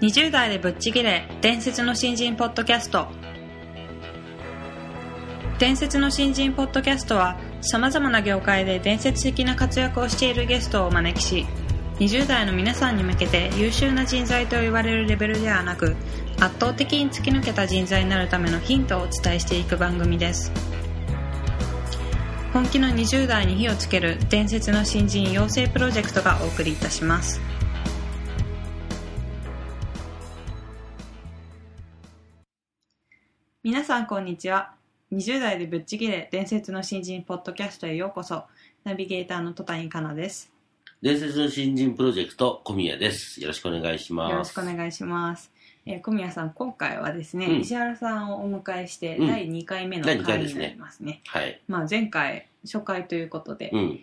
20代でぶっちぎれ伝説の新人ポッドキャスト。伝説の新人ポッドキャストはさまざまな業界で伝説的な活躍をしているゲストをお招きし20代の皆さんに向けて優秀な人材と言われるレベルではなく圧倒的に突き抜けた人材になるためのヒントをお伝えしていく番組です。本気の20代に火をつける伝説の新人養成プロジェクトがお送りいたします。皆さんこんにちは。20代でぶっちぎれ伝説の新人ポッドキャストへようこそ。ナビゲーターの戸谷香奈です。伝説の新人プロジェクト小宮です。よろしくお願いします。よろしくお願いします。えー小宮さん今回はですね、うん。石原さんをお迎えしてうん。第2回目の第回に二回ですね。なりますね,、はい。まあ、前回初回ということで、うん。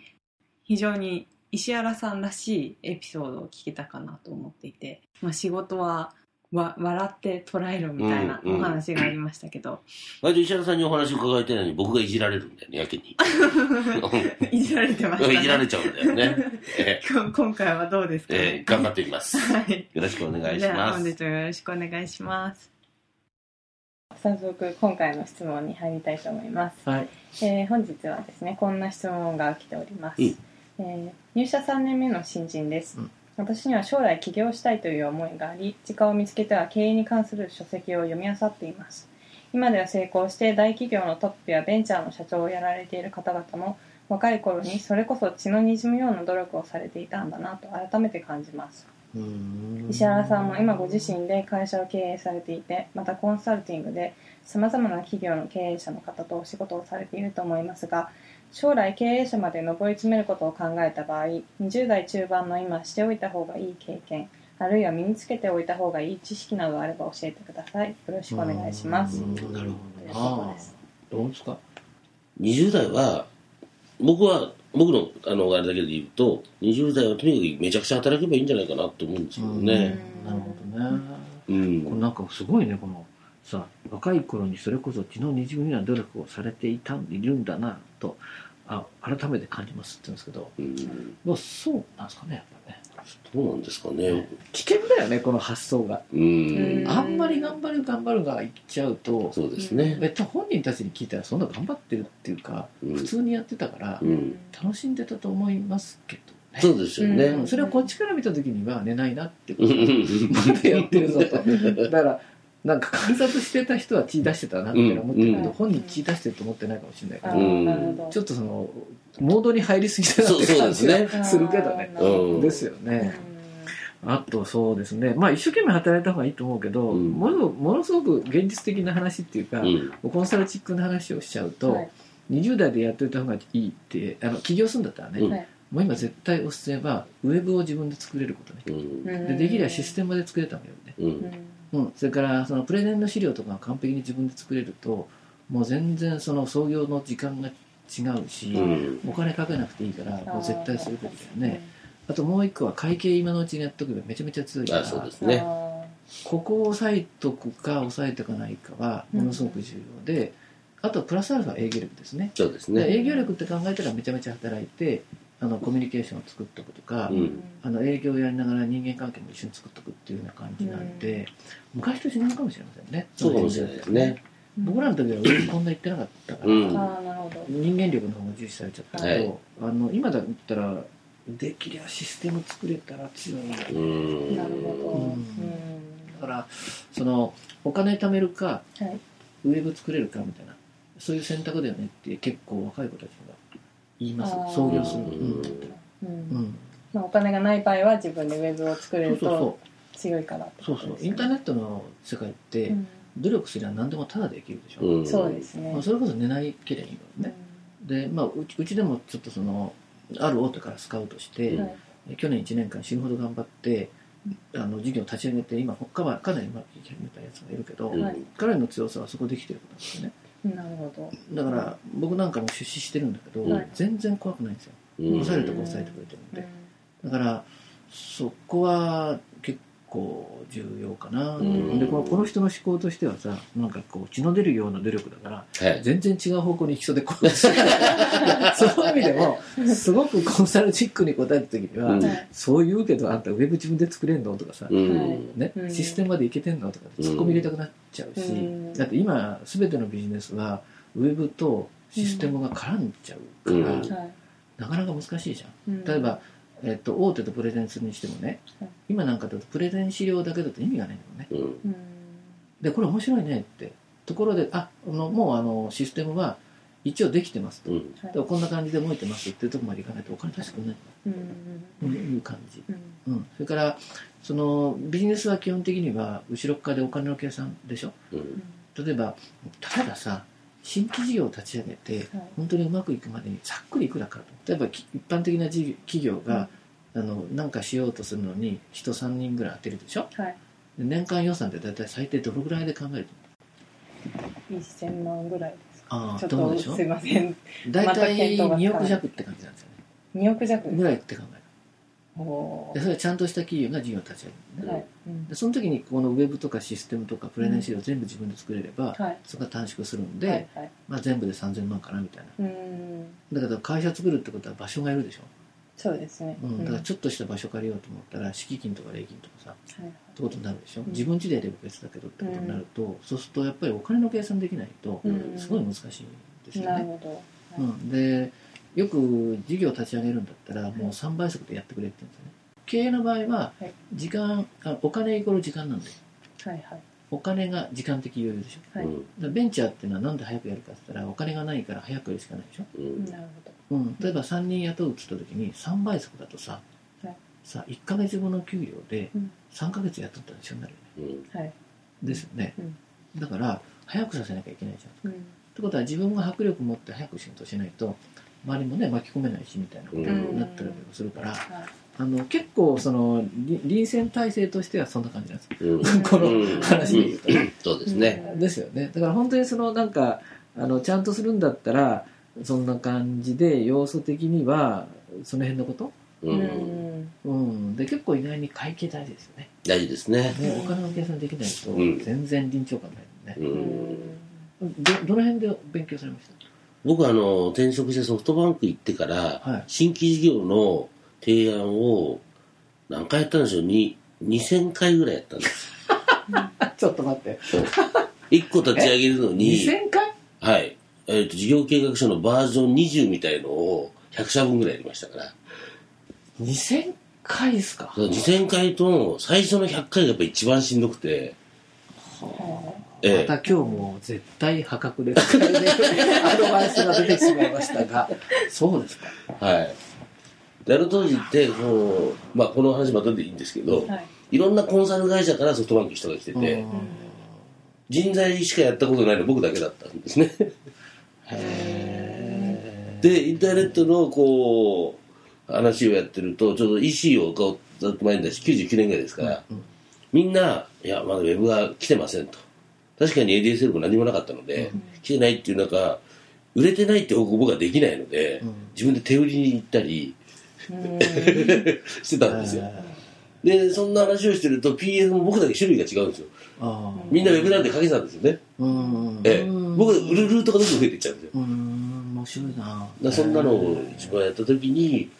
非常に石原さんらしいエピソードを聞けたかなと思っていて、まあ、仕事はわ笑って捉えろみたいなお話がありましたけど、割と石原さんにお話伺いたいのに僕がいじられるんだよねやけに。いじられてましたね。いじられちゃうんだよね。え今今回はどうですか、ーえねー頑張ってみます。はい。よろしくお願いします。本日もよろしくお願いします。早速今回の質問に入りたいと思います、はい。えー本日はですねこんな質問が来ております、うん。えー入社3年目の新人です、うん私には将来起業したいという思いがあり時間を見つけては経営に関する書籍を読み漁っています。今では成功して大企業のトップやベンチャーの社長をやられている方々も若い頃にそれこそ血の滲むような努力をされていたんだなと改めて感じます。石原さんも今ご自身で会社を経営されていてまたコンサルティングでさまざまな企業の経営者の方とお仕事をされていると思いますが将来経営者まで上り詰めることを考えた場合20代中盤の今しておいた方がいい経験あるいは身につけておいた方がいい知識などあれば教えてください。よろしくお願いします。なるほど。どうですか？20代は僕は僕のあのあれだけで言うと20代はとにかくめちゃくちゃ働けばいいんじゃないかなと思うんですけどねなるほどね。うん。これなんかすごいね、このさ、若い頃にそれこそ血の滲むような努力をされていたいるんだなと、あ改めて感じますって言うんですけど、うん。まあそうなんですかね、やっぱね。どうなんですかね。危険だよね、この発想が。うん。あんまり頑張る頑張るがいっちゃうと、そうですね。えっと本人たちに聞いたらそんな頑張ってるっていうか、うん。普通にやってたから、うん。楽しんでたと思いますけどね。そうですよね。うん。うんそれをこっちから見た時には寝ないなってこうとん。まだやってるぞと。だからなんか観察してた人は血出してたなって思ってるけど、うん。本人血出してると思ってないかもしれないけど、あーなるほど。ちょっとそのモードに入りすぎたなって感じがするけどね。ですよね、あとそうですね。まあ一生懸命働いた方がいいと思うけど、うん。ものものすごく現実的な話っていうか、うん。コンサルチックな話をしちゃうと、はい。20代でやっておいた方がいいってあの起業するんだったらね、もう今絶対おすすめはウェブを自分で作れることね。うん。でできればシステムで作れた方がいいよね、うん。うん、それからそのプレゼンの資料とか完璧に自分で作れるともう全然その創業の時間が違うし、うん。お金かけなくていいからもう。絶対するべきだよね。うあともう一個は会計今のうちにやっとけばめちゃめちゃ強いからあそうですんね。あここを押さえとくか押さえておかないかはものすごく重要で、あとプラスアルファ営業力ですね。そうですね。で営業力って考えたらめちゃめちゃ働いてあのコミュニケーションを作っとくとか、うーん。あの営業をやりながら人間関係も一緒に作っとくっていうような感じなんで、昔と違うかもしれませんね。そうかもしれないですね。僕らの時は上にこんな言ってなかったから、うん。あーなるほど。人間力の方が重視されちゃったけど、はい。あの今だったらできりゃシステム作れたら強いなるほど、うん。うん。だからそのお金貯めるかはい。ウェブ作れるかみたいなそういう選択だよねって結構若い子たちが言います。創業する、うんうんうん。うん。まあ、お金がない場合は自分でウェブを作れるそうそうそと強いからってうそうそう。インターネットの世界って、うん。努力すれば何でもタダでできるでしょ、うん。そうですね。まあ、それこそ寝ないければいいのね、でまあうちうちでもちょっとそのある大手からスカウトして、うん。はい去年1年間死ぬほど頑張ってあの事業を立ち上げて今かなかなりうまくいき始めたやつがいるけど、うん。はい。彼の強さはそこできてることなんですよねなるほど。だから僕なんかも出資してるんだけど、はい。全然怖くないんですよ。うん。抑えるとこ抑えてくれてるんで、だからそこは結構重要かな、ん。でこのこの人の思考としてはさなんかこう血の出るような努力だからはい。全然違う方向に行きそうでこう その意味でもすごくコンサルチックに答えた時には、うん。はいそう言うけどあんたウェブ自分で作れんの？とかさ、うん。はいねうん。システムまでいけてんの？とかツッコミ入れたくなっちゃうし、うん。だって今全てのビジネスはウェブとシステムが絡んじゃうから、なかなか難しいじゃん。うん。例えば、えっと大手とプレゼンするにしてもね、はい。今なんかだとプレゼン資料だけだと意味がないのね。うん。うん。でこれ面白いねってところでああのもうあのシステムは一応できてますと、うん。こんな感じで動いてますっていうところまでいかないとお金出してくれないうん。という感じ、うん。うん、それからそのビジネスは基本的には後ろっ側でお金の計算でしょ？うん。例えばたださ新規事業を立ち上げてはい。本当にうまくいくまでにざっくりいくらかと。例えばき一般的な事業企業が、あのなんかしようとするのに人3人ぐらい当てるでしょ？はい。で年間予算って大体最低どのぐらいで考えると1000万ぐらいですか。あちょっあどうでしょ？とすいません。大体見当がつかない。2億弱って感じなんですよね。2億弱ぐらいって考えおるでそれはちゃんとした企業が事業を立ち上げる。のね、ーはい。うんでその時にこのウェブとかシステムとかプレゼン資料全部自分で作れれば、はい。そこが短縮するんで、はいはい。まあ、全部で3000万かなみたいな。うん。だけど会社作るってことは場所がいるでしょ、そうですね。うん、だからちょっとした場所借りようと思ったら敷金とか礼金とかさはいってことになるでしょ、うん。自分家でやれば別だけどってことになると、そうするとやっぱりお金の計算できないとうん。すごい難しいんですよね、なるほど。うん、でよく事業を立ち上げるんだったらもう3倍速でやってくれって言うんですよね経営の場合ははい。時間あお金イコール時間なんではいはい。お金が時間的余裕でしょ。はい。うん。だからベンチャーっていうのはなんで早くやるかって言ったらお金がないから早くやるしかないでしょ、うん。なるうん、例えば3人雇うって言った時に3倍速だとさ、はい。さ1ヶ月後の給料でうん。3ヶ月雇ったら一緒になるよね。うん。はい。ですよね、うん。だから早くさせなきゃいけないじゃん。っうん。てことは自分が迫力持って早く仕事しないと周りもね巻き込めないしみたいなことになったりとかするから、はいあの結構そのり臨戦態勢としてはそんな感じなんです。ようん。このうん。話で言うと。ね、そうですね。ですよね。だから本当にそのなんかあのちゃんとするんだったらそんな感じで要素的にはその辺のこと、う。うん。んうん、で結構意外に会計大事ですよね。大事ですね。ねお金の計算できないとうん。全然臨場感ないもんね、うん。どどの辺で勉強されまし僕はあの、転職してソフトバンク行ってから、はい。新規事業の提案を何回やったんでしょう？に2000回ぐらいやったんです。た ちょっと待って。1個立ち上げるのに、2000回？はい。えっ、と、事業計画書のバージョン20みたいのを100社分ぐらいやりましたから。2000回ですか？その2000回と最初の100回がやっぱ一番しんどくて、はえまた今日も絶対破格で使えるアドバイスが出てしまいましたが。そうですか。えはい。で、あの当時って、こう、まあ、この話またでいいんですけど、いはい。いろんなコンサル会社からソフトバンク人が来てて、うん。人材しかやったことないの僕だけだったんですね。へで、インターネットのこう、話をやってると、ちょうど EC をこう、ずっと前に出し、99年ぐらいですから、うんみんな、いや、まだウェブが来てませんと。確かに ADSL も何もなかったので、来てないっていう中、売れてないって報告僕はできないので、うん。自分で手売りに行ったりうんしてたんですよ。で、そんな話をしてると PF も僕だけ種類が違うんですよ。あみんなウェブなんでかけてたんですよね。ええ、僕、売るルートがどんどん増えていっちゃうんですよ。うん面白いなだからそんなのを一番やった時に、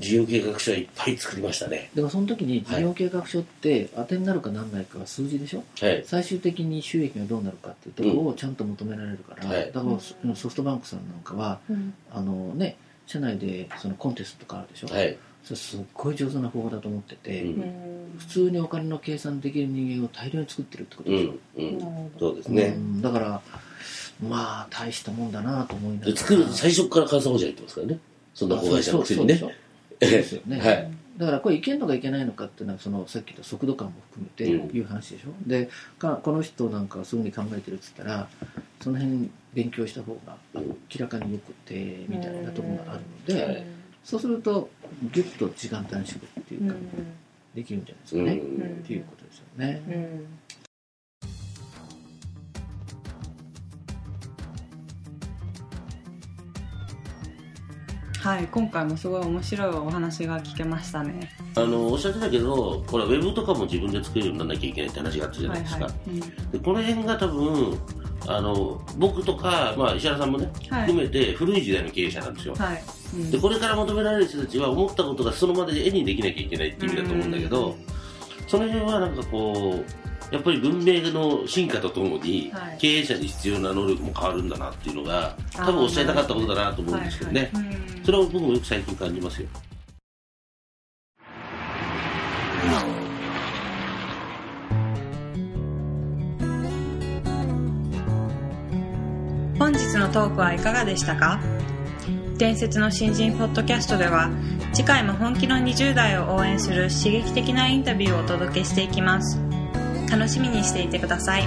事業計画書はいっぱい作りましたね。でもその時に事業計画書って当てになるかなんないかは数字でしょ？はい。最終的に収益がどうなるかっていうところをちゃんと求められるから、はいだからソソフトバンクさんなんかはうんあのね社内でそのコンテストとかあるでしょ、はい。それすっごい上手な方法だと思ってて、うんうん普通にお金の計算できる人間を大量に作ってるってことでしょ、うん。うん。そうですね。うんだからまあ大したもんだなと思いながらで作る、最初から監査法人入ってますからね。そんな子会社のくせにね。そうですよね、はい。だからこれいけんのかいけないのかっていうのはそのさっき言った速度感も含めてうん。いう話でしょ、でかこの人なんかはそういうふうに考えてるっつったらその辺勉強した方がうん明らかによくてみたいなところがあるので、はい。そうするとギュッと時間短縮っていうか、できるんじゃないですかね、うん。っていうことですよね、はい今回もすごい面白いお話が聞けましたね。あのおっしゃってたけどこれウェブとかも自分で作れるようにならなきゃいけないって話があったじゃないですか、はいはいでこの辺が多分あの僕とか、まあ、石原さんもね、はい。含めて古い時代の経営者なんですよ、うんはい、うん。でこれから求められる人たちは思ったことがその場で絵にできなきゃいけないっていう意味だと思うんだけど、その辺はなんかこうやっぱり文明の進化とともに、はい。経営者に必要な能力も変わるんだなっていうのが多分おっしゃりたかったことだなと思うんですけどね、はいはい。うんそれを僕もよく最近感じますよ。本日のトークはいかがでしたか？伝説の新人ポッドキャストでは次回も本気の20代を応援する刺激的なインタビューをお届けしていきます楽しみにしていてください。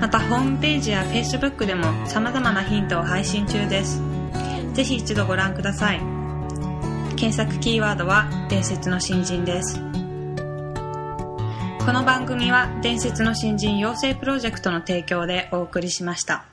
またホームページや Facebook でも様々なヒントを配信中です。ぜひ一度ご覧ください。検索キーワードは伝説の新人です。この番組は伝説の新人養成プロジェクトの提供でお送りしました。